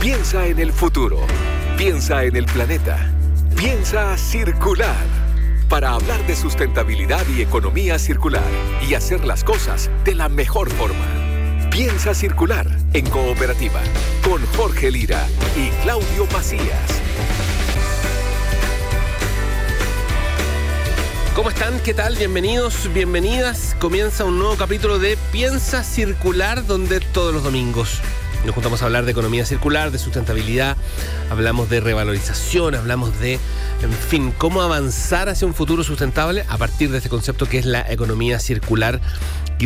Piensa en el futuro. Piensa en el planeta. Piensa circular. Para hablar de sustentabilidad y economía circular y hacer las cosas de la mejor forma. Piensa circular en cooperativa con Jorge Lira y Claudio Macías. ¿Cómo están? ¿Qué tal? Bienvenidos, bienvenidas. Comienza un nuevo capítulo de Piensa Circular, donde todos los domingos nos juntamos a hablar de economía circular, de sustentabilidad, hablamos de revalorización, hablamos de, en fin, cómo avanzar hacia un futuro sustentable a partir de este concepto que es la economía circular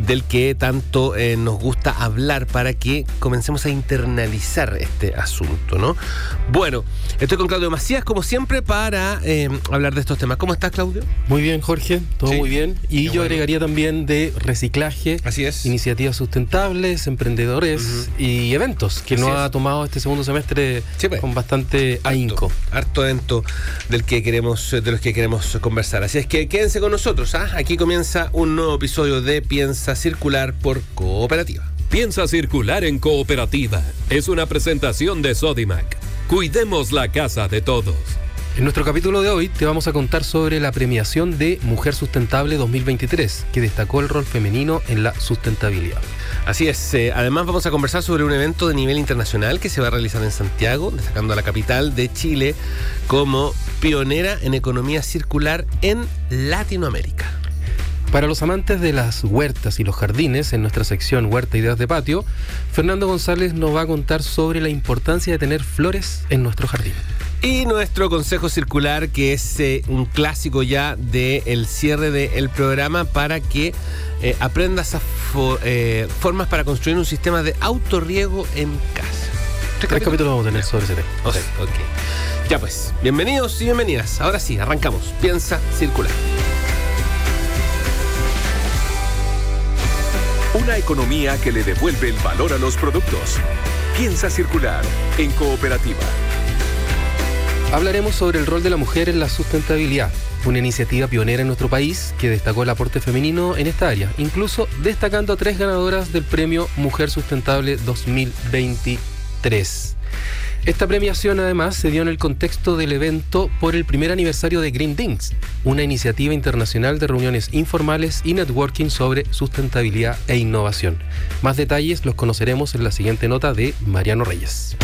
del que tanto eh, nos gusta hablar para que comencemos a internalizar este asunto, ¿no? Bueno, estoy con Claudio Macías, como siempre, para eh, hablar de estos temas. ¿Cómo estás, Claudio? Muy bien, Jorge, todo muy bien. Y yo agregaría también de reciclaje, Así es. iniciativas sustentables, emprendedores y eventos que nos ha tomado este segundo semestre pues. con bastante ahínco. Harto evento del que queremos, de los que queremos conversar. Así es que quédense con nosotros. ¿ah? Aquí comienza un nuevo episodio de Piensa Circular por Cooperativa. Piensa circular en cooperativa. Es una presentación de Sodimac. Cuidemos la casa de todos. En nuestro capítulo de hoy te vamos a contar sobre la premiación de Mujer Sustentable 2023, que destacó el rol femenino en la sustentabilidad. Así es, eh, además vamos a conversar sobre un evento de nivel internacional que se va a realizar en Santiago, destacando a la capital de Chile como pionera en economía circular en Latinoamérica. Para los amantes de las huertas y los jardines, en nuestra sección Huerta Ideas de Patio, Fernando González nos va a contar sobre la importancia de tener flores en nuestro jardín. Y nuestro consejo circular, que es eh, un clásico ya del cierre del programa para que eh, aprendas a eh, formas para construir un sistema de autorriego en casa. Tres capítulos vamos a tener sobre ese tema. Ok, ok. Ya pues, bienvenidos y bienvenidas. Ahora sí, arrancamos. Piensa circular. Una economía que le devuelve el valor a los productos. Piensa circular en cooperativa. Hablaremos sobre el rol de la mujer en la sustentabilidad, una iniciativa pionera en nuestro país que destacó el aporte femenino en esta área, incluso destacando a tres ganadoras del premio Mujer Sustentable 2023. Esta premiación además se dio en el contexto del evento por el primer aniversario de Green Things, una iniciativa internacional de reuniones informales y networking sobre sustentabilidad e innovación. Más detalles los conoceremos en la siguiente nota de Mariano Reyes.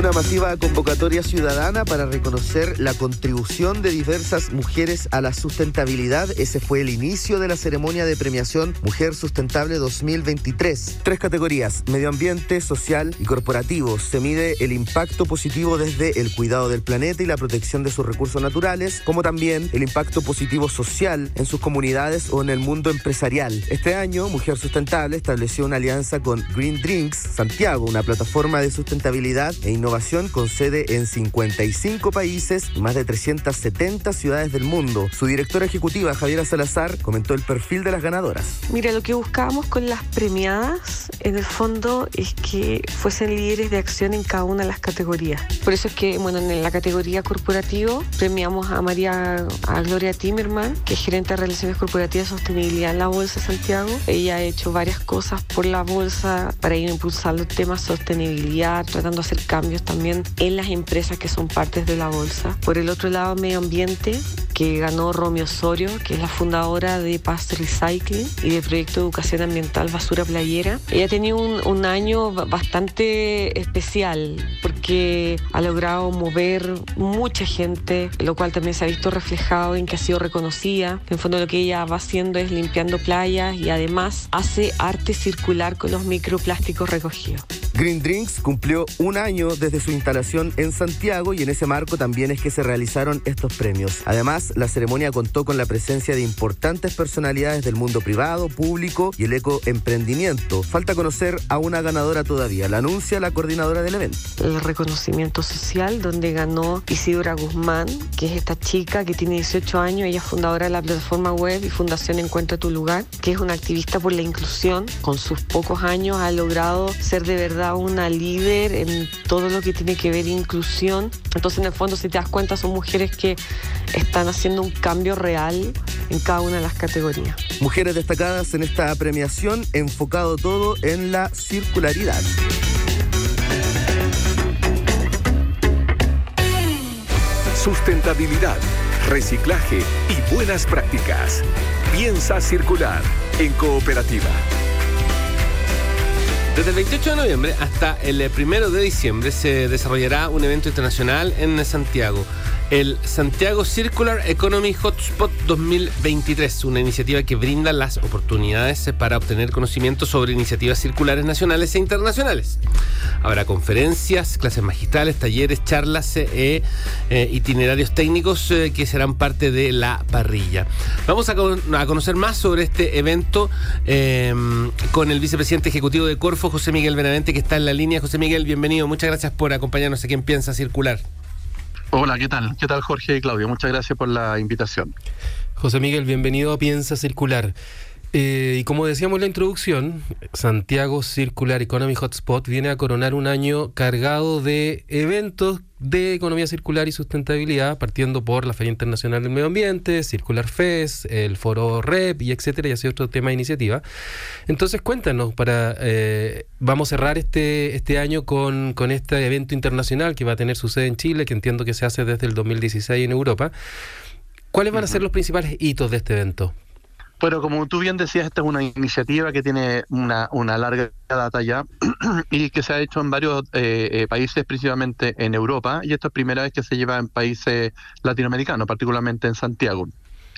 Una masiva convocatoria ciudadana para reconocer la contribución de diversas mujeres a la sustentabilidad. Ese fue el inicio de la ceremonia de premiación Mujer Sustentable 2023. Tres categorías, medio ambiente, social y corporativo. Se mide el impacto positivo desde el cuidado del planeta y la protección de sus recursos naturales, como también el impacto positivo social en sus comunidades o en el mundo empresarial. Este año, Mujer Sustentable estableció una alianza con Green Drinks Santiago, una plataforma de sustentabilidad e innovación con sede en 55 países y más de 370 ciudades del mundo. Su directora ejecutiva, Javiera Salazar, comentó el perfil de las ganadoras. Mira, lo que buscábamos con las premiadas, en el fondo, es que fuesen líderes de acción en cada una de las categorías. Por eso es que, bueno, en la categoría corporativo premiamos a María, a Gloria Timerman, que es gerente de Relaciones Corporativas y Sostenibilidad en la Bolsa de Santiago. Ella ha hecho varias cosas por la Bolsa para ir impulsando temas de sostenibilidad, tratando de hacer cambios también en las empresas que son partes de la Bolsa. Por el otro lado, medio ambiente, que ganó Romy Osorio, que es la fundadora de Past Recycling y del proyecto de educación ambiental Basura Playera. Ella ha tenido un, año ba- bastante especial porque ha logrado mover mucha gente, lo cual también se ha visto reflejado en que ha sido reconocida. En fondo lo que ella va haciendo es limpiando playas y además hace arte circular con los microplásticos recogidos. Green Drinks cumplió un año desde su instalación en Santiago y en ese marco también es que se realizaron estos premios. Además, la ceremonia contó con la presencia de importantes personalidades del mundo privado, público y el ecoemprendimiento. Falta conocer a una ganadora todavía, la anuncia la coordinadora del evento. el reconocimiento social donde ganó Isidora Guzmán, que es esta chica que tiene 18 años, ella es fundadora de la plataforma web y Fundación Encuentra tu lugar, que es una activista por la inclusión. Con sus pocos años ha logrado ser de verdad una líder en todo lo que tiene que ver inclusión. Entonces, en el fondo, si te das cuenta, son mujeres que están haciendo un cambio real en cada una de las categorías. Mujeres destacadas en esta premiación, enfocado todo en la circularidad. Sustentabilidad, reciclaje y buenas prácticas. Piensa circular en cooperativa. Desde el 28 de noviembre hasta el 1 de diciembre se desarrollará un evento internacional en Santiago el Santiago Circular Economy Hotspot 2023, una iniciativa que brinda las oportunidades para obtener conocimiento sobre iniciativas circulares nacionales e internacionales. Habrá conferencias, clases magistrales, talleres, charlas e itinerarios técnicos eh, que serán parte de la parrilla. Vamos a, conocer más sobre este evento con el vicepresidente ejecutivo de Corfo, José Miguel Benavente, que está en la línea. José Miguel, bienvenido. Muchas gracias por acompañarnos aquí en Piensa Circular. Hola, ¿qué tal? ¿Qué tal Jorge y Claudio? Muchas gracias por la invitación. José Miguel, bienvenido a Piensa Circular. Eh, y como decíamos en la introducción, Santiago Circular Economy Hotspot viene a coronar un año cargado de eventos de economía circular y sustentabilidad, partiendo por la Feria Internacional del Medio Ambiente, Circular Fest, el Foro REP y etcétera, y así otro tema de iniciativa. Entonces, cuéntanos, para eh, vamos a cerrar este, este año con, con este evento internacional que va a tener su sede en Chile, que entiendo que se hace desde el 2016 en Europa. ¿Cuáles van a ser los principales hitos de este evento? Bueno, como tú bien decías, esta es una iniciativa que tiene una, una larga data ya y que se ha hecho en varios eh, eh, países, principalmente en Europa, y esto es primera vez que se lleva en países latinoamericanos, particularmente en Santiago.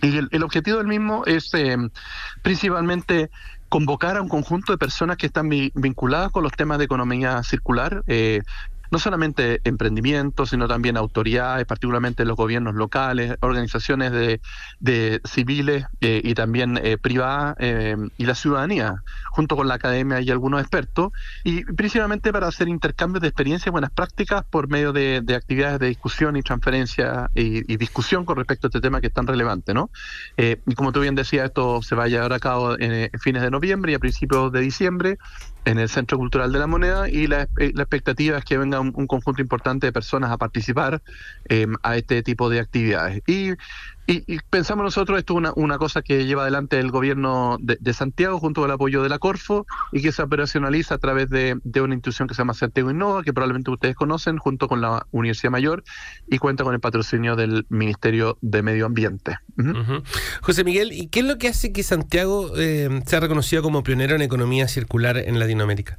Y el, objetivo del mismo es eh, principalmente convocar a un conjunto de personas que están vinculadas con los temas de economía circular, eh, no solamente emprendimientos, sino también autoridades, particularmente los gobiernos locales, organizaciones de, civiles eh, y también eh, privadas eh, y la ciudadanía, junto con la academia y algunos expertos, y principalmente para hacer intercambios de experiencias y buenas prácticas por medio de, actividades de discusión y transferencia y, discusión con respecto a este tema que es tan relevante, ¿no? y como tú bien decías, esto se va a llevar a cabo en, fines de noviembre y a principios de diciembre en el Centro Cultural de la Moneda y la, la expectativa es que venga un, conjunto importante de personas a participar eh, a este tipo de actividades. Y y, pensamos nosotros, esto es una, una, cosa que lleva adelante el gobierno de, Santiago junto con el apoyo de la Corfo y que se operacionaliza a través de, una institución que se llama Santiago Innova, que probablemente ustedes conocen, junto con la Universidad Mayor y cuenta con el patrocinio del Ministerio de Medio Ambiente. José Miguel, ¿y qué es lo que hace que Santiago eh, sea reconocido como pionero en economía circular en Latinoamérica?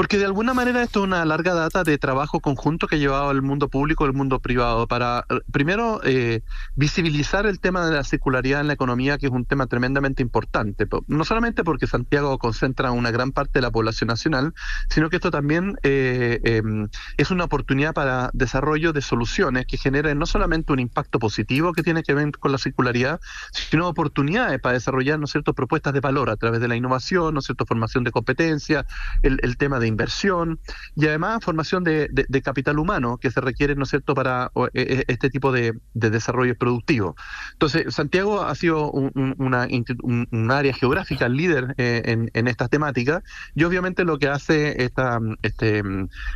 Porque de alguna manera esto es una larga data de trabajo conjunto que ha llevado el mundo público y el mundo privado para, eh, primero, eh, visibilizar el tema de la circularidad en la economía, que es un tema tremendamente importante. No solamente porque Santiago concentra una gran parte de la población nacional, sino que esto también eh, em, es una oportunidad para desarrollo de soluciones que generen no solamente un impacto positivo que tiene que ver con la circularidad, sino oportunidades para desarrollar, ¿no es propuestas de valor a través de la innovación, ¿no cierto?, formación de competencia, el, el tema de inversión y además formación de, capital humano que se requiere, ¿no es cierto?, para e, e, este tipo de, desarrollo productivo. Entonces, Santiago ha sido un, área geográfica líder eh, en, en estas temáticas y obviamente lo que hace esta, este,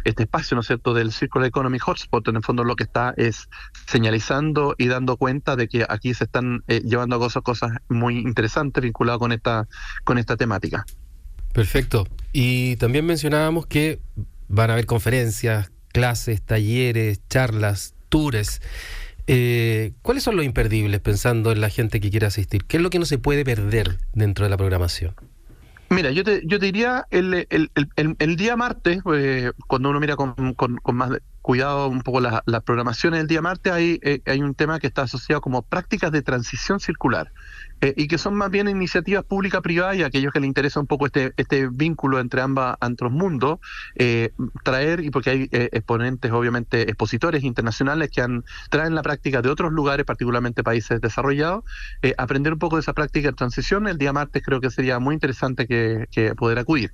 este espacio, ¿no es cierto?, del Circular Economy Hotspot, en el fondo lo que está es señalizando y dando cuenta de que aquí se están eh, llevando cosas, cosas muy interesantes vinculadas con esta, con esta temática. Perfecto. Y también mencionábamos que van a haber conferencias, clases, talleres, charlas, tours. Eh, ¿Cuáles son los imperdibles pensando en la gente que quiere asistir? ¿Qué es lo que no se puede perder dentro de la programación? Mira, yo te, yo diría el, el, el, día martes, eh, cuando uno mira con, con, más cuidado un poco las la programaciones del día martes, hay, eh, hay un tema que está asociado como prácticas de transición circular. Eh, y que son más bien iniciativas pública-privadas y aquellos que les interesa un poco este, este vínculo entre ambas, antros mundos, eh, traer, y porque hay eh, exponentes, obviamente, expositores internacionales que han, traen la práctica de otros lugares, particularmente países desarrollados, aprender un poco de esa práctica de transición. El día martes creo que sería muy interesante que, poder acudir.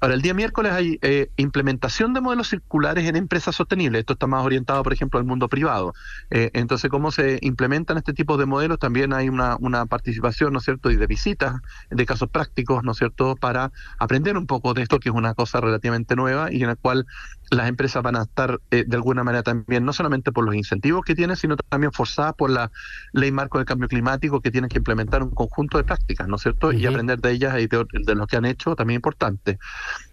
Ahora, el día miércoles hay implementación de modelos circulares en empresas sostenibles. Esto está más orientado, por ejemplo, al mundo privado. entonces, cómo se implementan este tipo de modelos, también hay una, una participación ¿no es cierto?, y de visitas, de casos prácticos, ¿no es cierto?, para aprender un poco de esto, que es una cosa relativamente nueva y en la cual las empresas van a estar eh, de alguna manera también, no solamente por los incentivos que tienen, sino también forzadas por la ley marco del cambio climático que tienen que implementar un conjunto de prácticas, ¿no es cierto? Y aprender de ellas y de, lo que han hecho también importante.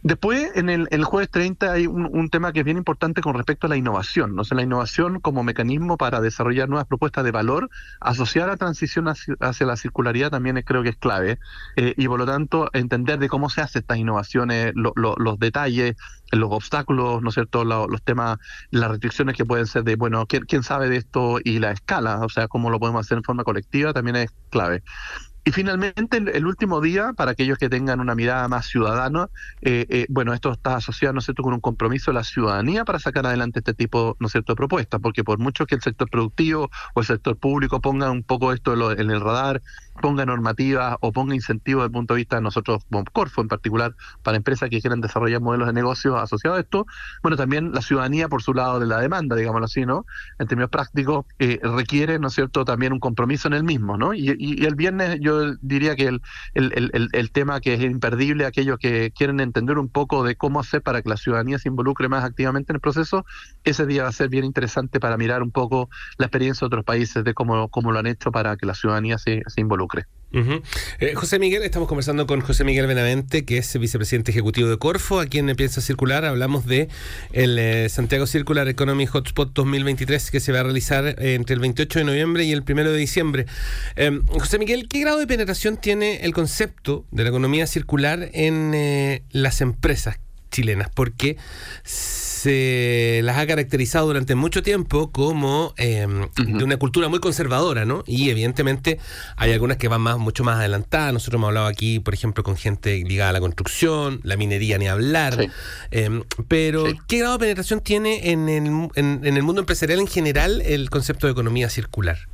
Después, en el, jueves 30 hay un, tema que es bien importante con respecto a la innovación, ¿no? O la innovación como mecanismo para desarrollar nuevas propuestas de valor, asociar a la transición hacia, la circularidad también creo que es clave. Eh, y por lo tanto, entender de cómo se hacen estas innovaciones, los detalles, los obstáculos, ¿no es cierto?, los, temas, las restricciones que pueden ser de, bueno, ¿quién, ¿quién, sabe de esto? Y la escala, o sea, cómo lo podemos hacer en forma colectiva, también es clave. Y finalmente, el, último día, para aquellos que tengan una mirada más ciudadana, eh, eh, bueno, esto está asociado, ¿no es cierto?, con un compromiso de la ciudadanía para sacar adelante este tipo, ¿no es cierto?, de propuestas, porque por mucho que el sector productivo o el sector público ponga un poco esto en el radar, ponga normativas o ponga incentivos desde el punto de vista de nosotros, como Corfo en particular, para empresas que quieran desarrollar modelos de negocio asociados a esto, bueno, también la ciudadanía por su lado de la demanda, digámoslo así, ¿no?, en términos prácticos, eh, requiere, ¿no es cierto?, también un compromiso en el mismo, ¿no? Y, el viernes yo diría que el, el, el, tema que es imperdible, aquellos que quieren entender un poco de cómo hacer para que la ciudadanía se involucre más activamente en el proceso, ese día va a ser bien interesante para mirar un poco la experiencia de otros países de cómo, cómo lo han hecho para que la ciudadanía se, se involucre. Eh, José Miguel, estamos conversando con José Miguel Benavente, que es vicepresidente ejecutivo de Corfo, a quien piensa circular. Hablamos de el eh, Santiago Circular Economy Hotspot 2023 que se va a realizar eh, entre el 28 de noviembre y el 1 de diciembre. Em, José Miguel, ¿qué grado de penetración tiene el concepto de la economía circular en las empresas chilenas? Porque se las ha caracterizado durante mucho tiempo como em, de una cultura muy conservadora, ¿no? Y evidentemente hay algunas que van más, mucho más adelantadas. Nosotros hemos hablado aquí, por ejemplo, con gente ligada a la construcción, la minería, ni hablar. Em, pero, ¿qué grado de penetración tiene en el, en el mundo empresarial en general el concepto de economía circular?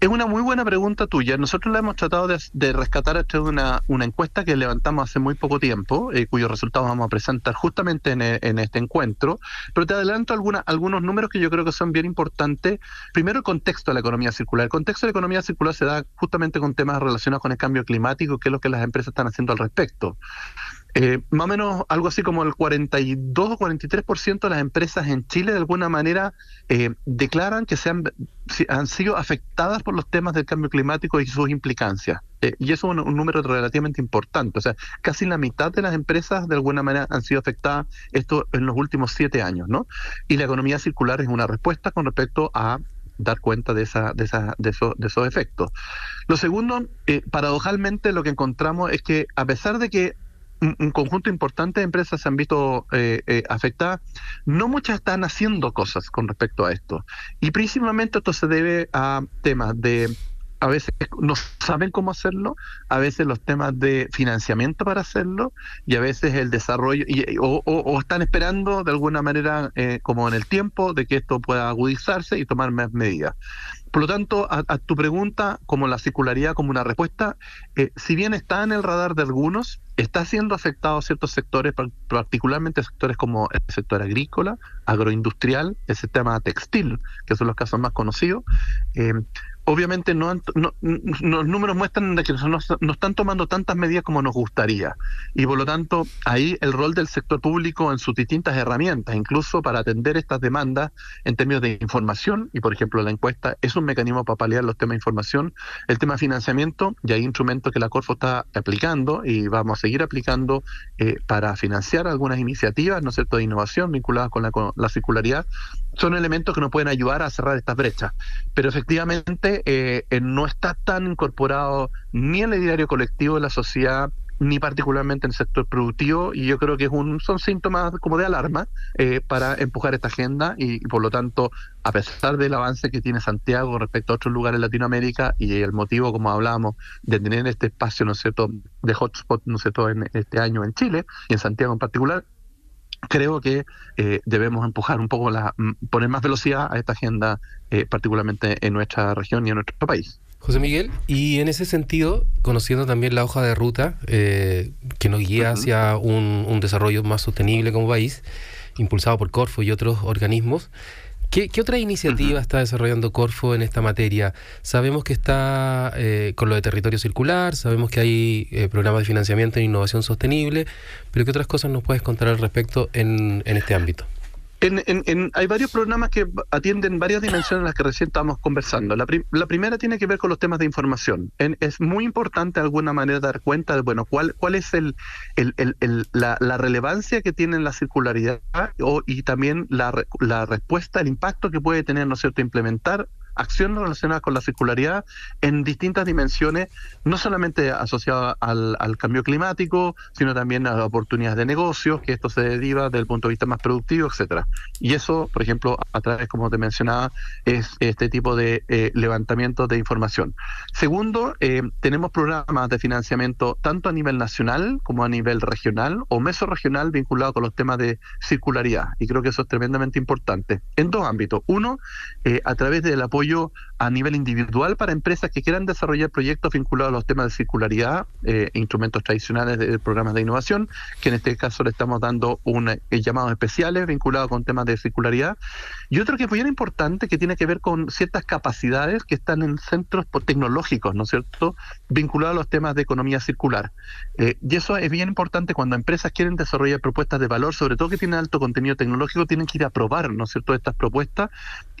Es una muy buena pregunta tuya. Nosotros la hemos tratado de, rescatar a través de una, encuesta que levantamos hace muy poco tiempo, eh, cuyos resultados vamos a presentar justamente en, este encuentro. Pero te adelanto alguna, algunos números que yo creo que son bien importantes. Primero, el contexto de la economía circular. El contexto de la economía circular se da justamente con temas relacionados con el cambio climático, que es lo que las empresas están haciendo al respecto. Eh, más o menos algo así como el 42 o 43% de las empresas en Chile de alguna manera eh, declaran que se han, han, sido afectadas por los temas del cambio climático y sus implicancias. Eh, y eso es un, número relativamente importante. O sea, casi la mitad de las empresas de alguna manera han sido afectadas esto en los últimos siete años, ¿no? Y la economía circular es una respuesta con respecto a dar cuenta de, esa, de, esa, de, de esos efectos. Lo segundo, paradojalmente lo que encontramos es que a pesar de que un, conjunto importante de empresas se han visto eh, eh, afectadas. No muchas están haciendo cosas con respecto a esto. Y principalmente esto se debe a temas de a veces no saben cómo hacerlo, a veces los temas de financiamiento para hacerlo y a veces el desarrollo, y, o, están esperando de alguna manera, eh, como en el tiempo, de que esto pueda agudizarse y tomar más medidas. Por lo tanto, a, tu pregunta, como la circularidad como una respuesta, eh, si bien está en el radar de algunos, está siendo afectado ciertos sectores, particularmente sectores como el sector agrícola, agroindustrial, el sistema textil, que son los casos más conocidos. Eh, obviamente no, los números muestran que no, están tomando tantas medidas como nos gustaría. Y por lo tanto, ahí el rol del sector público en sus distintas herramientas, incluso para atender estas demandas en términos de información, y por ejemplo la encuesta es un mecanismo para paliar los temas de información, el tema de financiamiento, y hay instrumentos que la Corfo está aplicando y vamos a seguir aplicando eh, para financiar algunas iniciativas, ¿no es cierto?, de innovación vinculadas con la, con la circularidad, son elementos que nos pueden ayudar a cerrar estas brechas. Pero efectivamente eh, eh, no está tan incorporado ni en el diario colectivo de la sociedad ni particularmente en el sector productivo y yo creo que es un, son síntomas como de alarma eh, para empujar esta agenda y, por lo tanto a pesar del avance que tiene Santiago respecto a otros lugares de Latinoamérica y el motivo como hablábamos de tener este espacio no sé de hotspot no sé en este año en Chile y en Santiago en particular creo que eh, debemos empujar un poco, la, poner más velocidad a esta agenda, eh, particularmente en nuestra región y en nuestro país. José Miguel, y en ese sentido, conociendo también la hoja de ruta eh, que nos guía hacia un, un, desarrollo más sostenible como país, impulsado por Corfo y otros organismos, ¿Qué, otra iniciativa está desarrollando Corfo en esta materia? Sabemos que está eh, con lo de territorio circular, sabemos que hay eh, programas de financiamiento e innovación sostenible, pero ¿qué otras cosas nos puedes contar al respecto en, en este ámbito? Hay varios programas que atienden varias dimensiones en las que recién estamos conversando. La, primera tiene que ver con los temas de información. es muy importante de alguna manera dar cuenta de, bueno, cuál, cuál es el, la, relevancia que tiene la circularidad y también la, la respuesta, el impacto que puede tener, ¿no es cierto?, implementar acciones relacionadas con la circularidad en distintas dimensiones, no solamente asociadas al, cambio climático, sino también a oportunidades de negocios, que esto se deriva del punto de vista más productivo, etcétera. Y eso, por ejemplo, a través, como te mencionaba, es este tipo de eh, levantamiento de información. Segundo, eh, tenemos programas de financiamiento tanto a nivel nacional como a nivel regional o mesorregional vinculado con los temas de circularidad. Y creo que eso es tremendamente importante. En dos ámbitos. Uno, eh, a través del apoyo a nivel individual para empresas que quieran desarrollar proyectos vinculados a los temas de circularidad, eh, instrumentos tradicionales de, programas de innovación, que en este caso le estamos dando un eh, llamados especiales vinculados con temas de circularidad. Y otro que es bien importante, que tiene que ver con ciertas capacidades que están en centros tecnológicos, ¿no es cierto?, vinculados a los temas de economía circular. Eh, y eso es bien importante cuando empresas quieren desarrollar propuestas de valor, sobre todo que tienen alto contenido tecnológico, tienen que ir a probar, ¿no es cierto?, estas propuestas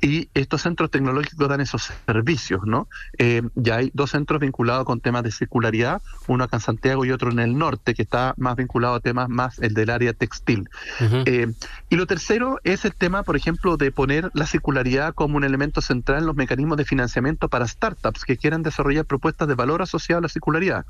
y estos centros tecnológicos dan esos servicios, ¿no? Eh, ya hay dos centros vinculados con temas de circularidad, uno acá en Santiago y otro en el norte, que está más vinculado a temas más el del área textil. Eh, y lo tercero es el tema, por ejemplo, de poner la circularidad como un elemento central en los mecanismos de financiamiento para startups que quieran desarrollar propuestas de valor asociado a la circularidad.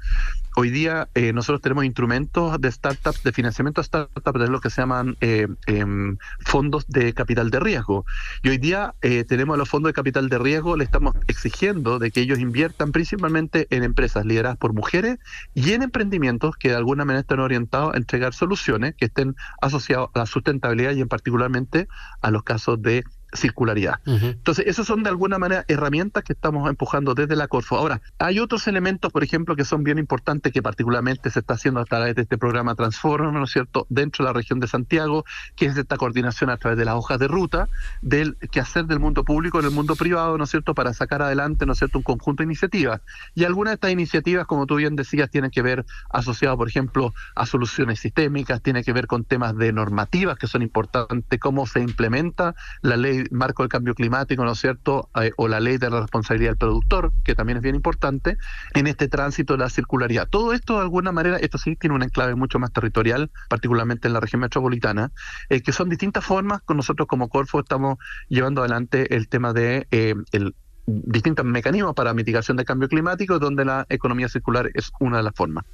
Hoy día eh, nosotros tenemos instrumentos de startups, de financiamiento a startups, de lo que se llaman em, fondos de capital de riesgo. Y hoy día tenemos los fondos de capital de riesgo, le estamos exigiendo de que ellos inviertan principalmente en empresas lideradas por mujeres y en emprendimientos que de alguna manera estén orientados a entregar soluciones que estén asociados a la sustentabilidad y en particularmente a los casos de circularidad. Entonces, esos son de alguna manera herramientas que estamos empujando desde la Corfo. Ahora, hay otros elementos, por ejemplo, que son bien importantes, que particularmente se está haciendo a través de este programa Transforma, ¿no es cierto?, dentro de la región de Santiago, que es esta coordinación a través de las hojas de ruta, del hacer del mundo público en el mundo privado, ¿no es cierto?, para sacar adelante, ¿no es cierto?, un conjunto de iniciativas. Y algunas de estas iniciativas, como tú bien decías, tienen que ver asociado, por ejemplo, a soluciones sistémicas, tiene que ver con temas de normativas que son importantes, cómo se implementa la ley marco del cambio climático, ¿no es cierto? Eh, o la ley de la responsabilidad del productor, que también es bien importante, en este tránsito de la circularidad. Todo esto, de alguna manera, esto sí tiene un enclave mucho más territorial, particularmente en la región metropolitana, eh, que son distintas formas con nosotros como Corfo estamos llevando adelante el tema de eh, el distintos mecanismos para mitigación del cambio climático, donde la economía circular es una de las formas.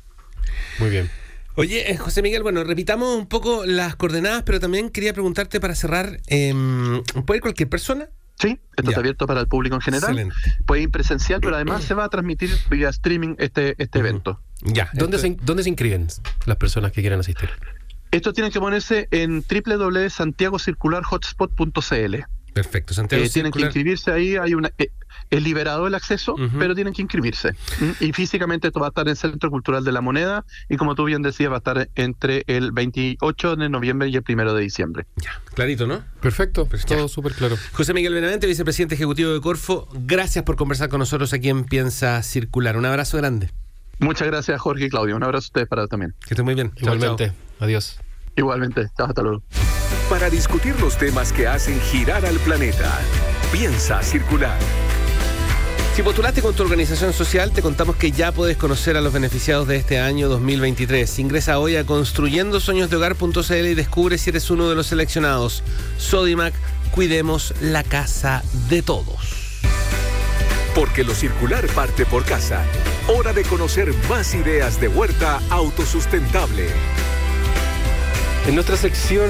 Muy bien. Oye, eh, José Miguel, bueno, repitamos un poco las coordenadas, pero también quería preguntarte para cerrar, eh, ¿puede ir cualquier persona? Sí, esto está abierto para el público en general. Excelente. Puede ir presencial, pero además se va a transmitir vía streaming este, este evento. Ya. ¿Dónde, se, ¿Dónde se inscriben las personas que quieran asistir? Esto tiene que ponerse en www.santiagocircularhotspot.cl. Perfecto, Santiago. Eh, tienen que inscribirse ahí, hay una eh, es liberado el acceso, pero tienen que inscribirse. Y físicamente esto va a estar en el Centro Cultural de la Moneda y como tú bien decías, va a estar entre el 28 de noviembre y el 1 de diciembre. Ya, clarito, ¿no? Perfecto, pues todo súper claro. José Miguel Benavente, vicepresidente ejecutivo de Corfo, gracias por conversar con nosotros aquí en Piensa Circular. Un abrazo grande. Muchas gracias, Jorge y Claudio. Un abrazo a ustedes para también. Que estén muy bien. Igualmente. Adiós. Igualmente. Chao, hasta luego. Para discutir los temas que hacen girar al planeta, Piensa Circular. Si postulaste con tu organización social, te contamos que ya puedes conocer a los beneficiados de este año 2023. Ingresa hoy a construyendosueñosdehogar.cl y descubre si eres uno de los seleccionados. Sodimac, cuidemos la casa de todos. Porque lo circular parte por casa. Hora de conocer más ideas de huerta autosustentable. En nuestra sección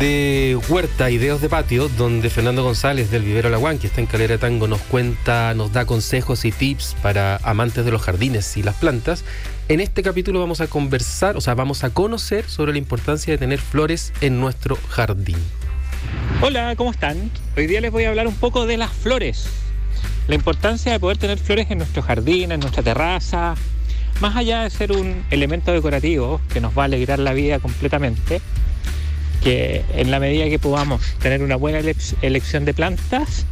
de Huerta, Ideas de Patio, donde Fernando González del Vivero Laguán, que está en Calera Tango, nos cuenta, nos da consejos y tips para amantes de los jardines y las plantas. En este capítulo vamos a conversar, o sea, vamos a conocer sobre la importancia de tener flores en nuestro jardín. Hola, ¿cómo están? Hoy día les voy a hablar un poco de las flores. La importancia de poder tener flores en nuestro jardín, en nuestra terraza, más allá de ser un elemento decorativo que nos va a alegrar la vida completamente, que en la medida que podamos tener una buena elección de plantas,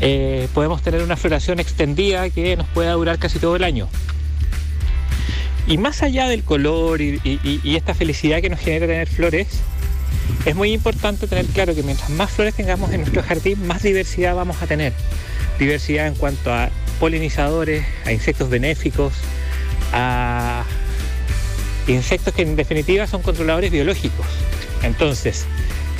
eh, podemos tener una floración extendida que nos pueda durar casi todo el año. Y más allá del color y, esta felicidad que nos genera tener flores, Es muy importante tener claro que mientras más flores tengamos en nuestro jardín, más diversidad vamos a tener. Diversidad en cuanto a polinizadores, a insectos benéficos, a insectos que en definitiva son controladores biológicos. Entonces,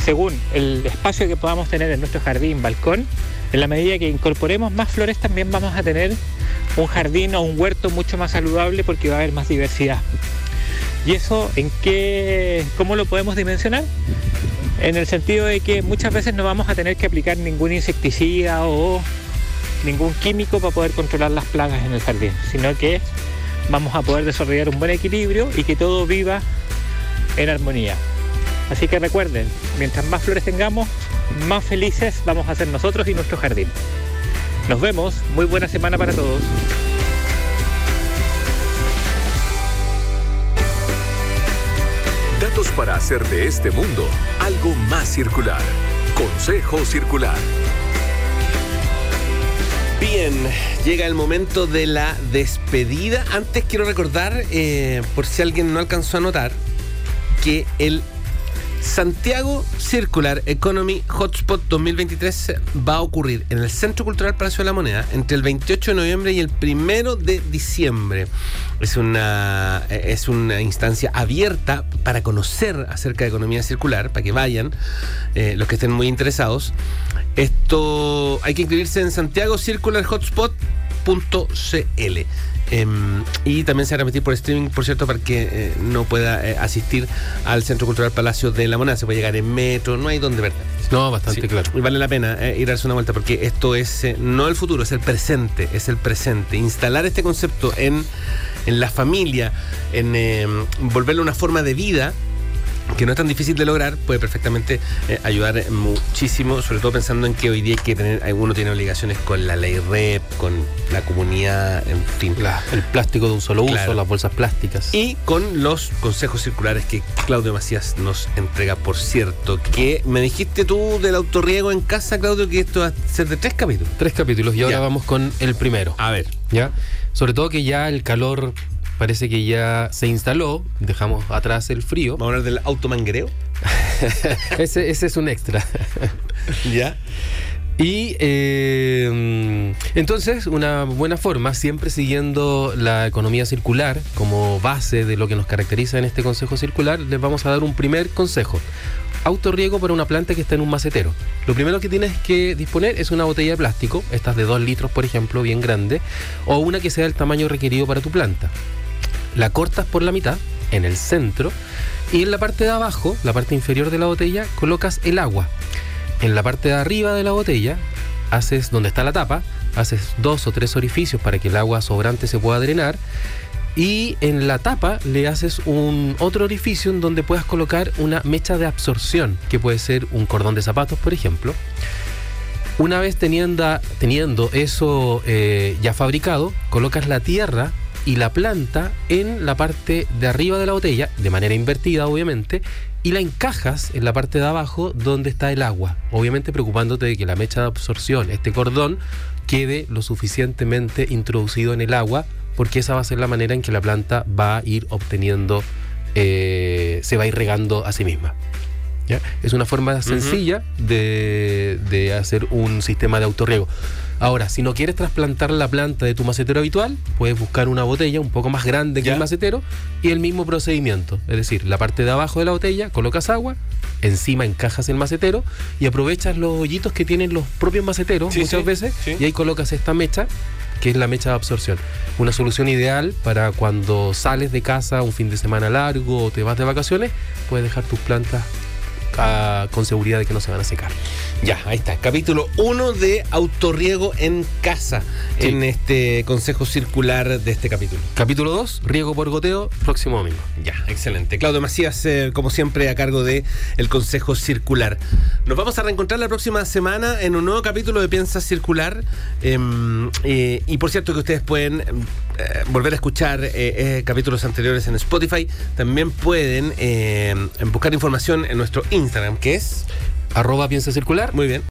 según el espacio que podamos tener en nuestro jardín, balcón, en la medida que incorporemos más flores también vamos a tener un jardín o un huerto mucho más saludable porque va a haber más diversidad. ¿Y eso en qué, cómo lo podemos dimensionar? En el sentido de que muchas veces no vamos a tener que aplicar ningún insecticida o ningún químico para poder controlar las plagas en el jardín, sino que vamos a poder desarrollar un buen equilibrio y que todo viva en armonía. Así que recuerden, mientras más flores tengamos, más felices vamos a ser nosotros y nuestro jardín. Nos vemos, muy buena semana para todos. Datos para hacer de este mundo algo más circular. Consejo Circular. Bien, llega el momento de la despedida. Antes quiero recordar, eh, por si alguien no alcanzó a notar, que el Santiago Circular Economy Hotspot 2023 va a ocurrir en el Centro Cultural Palacio de la Moneda entre el 28 de noviembre y el 1 de diciembre. Es una, es una instancia abierta para conocer acerca de economía circular, para que vayan eh, los que estén muy interesados. Esto hay que inscribirse en Santiago Em, y también se va a repetir por streaming, por cierto, para que eh, no pueda eh, asistir al Centro Cultural Palacio de la Moneda. Se puede llegar en metro, no hay dónde ver. No, bastante Sí, claro. Y vale la pena eh, ir a darse una vuelta porque esto es no el futuro, es el presente, es el presente. Instalar este concepto en, en la familia, en eh, volverlo una forma de vida que no es tan difícil de lograr, puede perfectamente eh, ayudar muchísimo, sobre todo pensando en que hoy día hay que tener, alguno tiene obligaciones con la ley REP, con la comunidad, en fin. La- el plástico de un solo Claro. uso, las bolsas plásticas. Y con los consejos circulares que Claudio Macías nos entrega, por cierto, que me dijiste tú del autorriego en casa, Claudio, que esto va a ser de tres capítulos. Tres capítulos y ahora Ya. vamos con el primero. A ver. ¿ya? Sobre todo que ya el calor parece que ya se instaló, dejamos atrás el frío. Vamos a hablar del automanguereo. ese, ese es un extra. Ya. Y eh, entonces, una buena forma, siempre siguiendo la economía circular como base de lo que nos caracteriza en este consejo circular, les vamos a dar un primer consejo. Autorriego para una planta que está en un macetero. Lo primero que tienes que disponer es una botella de plástico, estas de 2 litros, por ejemplo, bien grande, o una que sea el tamaño requerido para tu planta. La cortas por la mitad, en el centro, y en la parte de abajo, la parte inferior de la botella, colocas el agua. En la parte de arriba de la botella, haces donde está la tapa, haces dos o tres orificios para que el agua sobrante se pueda drenar. Y en la tapa le haces un otro orificio en donde puedas colocar una mecha de absorción, que puede ser un cordón de zapatos, por ejemplo. Una vez teniendo, eso eh, ya fabricado, colocas la tierra y la planta en la parte de arriba de la botella, de manera invertida obviamente, y la encajas en la parte de abajo donde está el agua. Obviamente preocupándote de que la mecha de absorción, este cordón, quede lo suficientemente introducido en el agua, porque esa va a ser la manera en que la planta va a ir obteniendo, eh, se va a ir regando a sí misma. ¿ya? Es una forma sencilla de, de hacer un sistema de autorriego. Ahora, si no quieres trasplantar la planta de tu macetero habitual, puedes buscar una botella un poco más grande que Ya. el macetero y el mismo procedimiento. Es decir, la parte de abajo de la botella colocas agua, encima encajas el macetero y aprovechas los hoyitos que tienen los propios maceteros Sí, muchas sí, veces sí. y ahí colocas esta mecha que es la mecha de absorción. Una solución ideal para cuando sales de casa un fin de semana largo o te vas de vacaciones, puedes dejar tus plantas con seguridad de que no se van a secar. Ya, ahí está. Capítulo 1 de autorriego en casa. Sí. En este consejo circular de este capítulo. Capítulo 2, riego por goteo, próximo domingo. Ya, excelente. Claudio Macías, eh, como siempre, a cargo de el Consejo Circular. Nos vamos a reencontrar la próxima semana en un nuevo capítulo de Piensa Circular. Em, eh, y por cierto que ustedes pueden em, eh, volver a escuchar capítulos anteriores en Spotify. También pueden em, buscar información en nuestro Instagram, que es... Arroba piensa circular. Muy bien.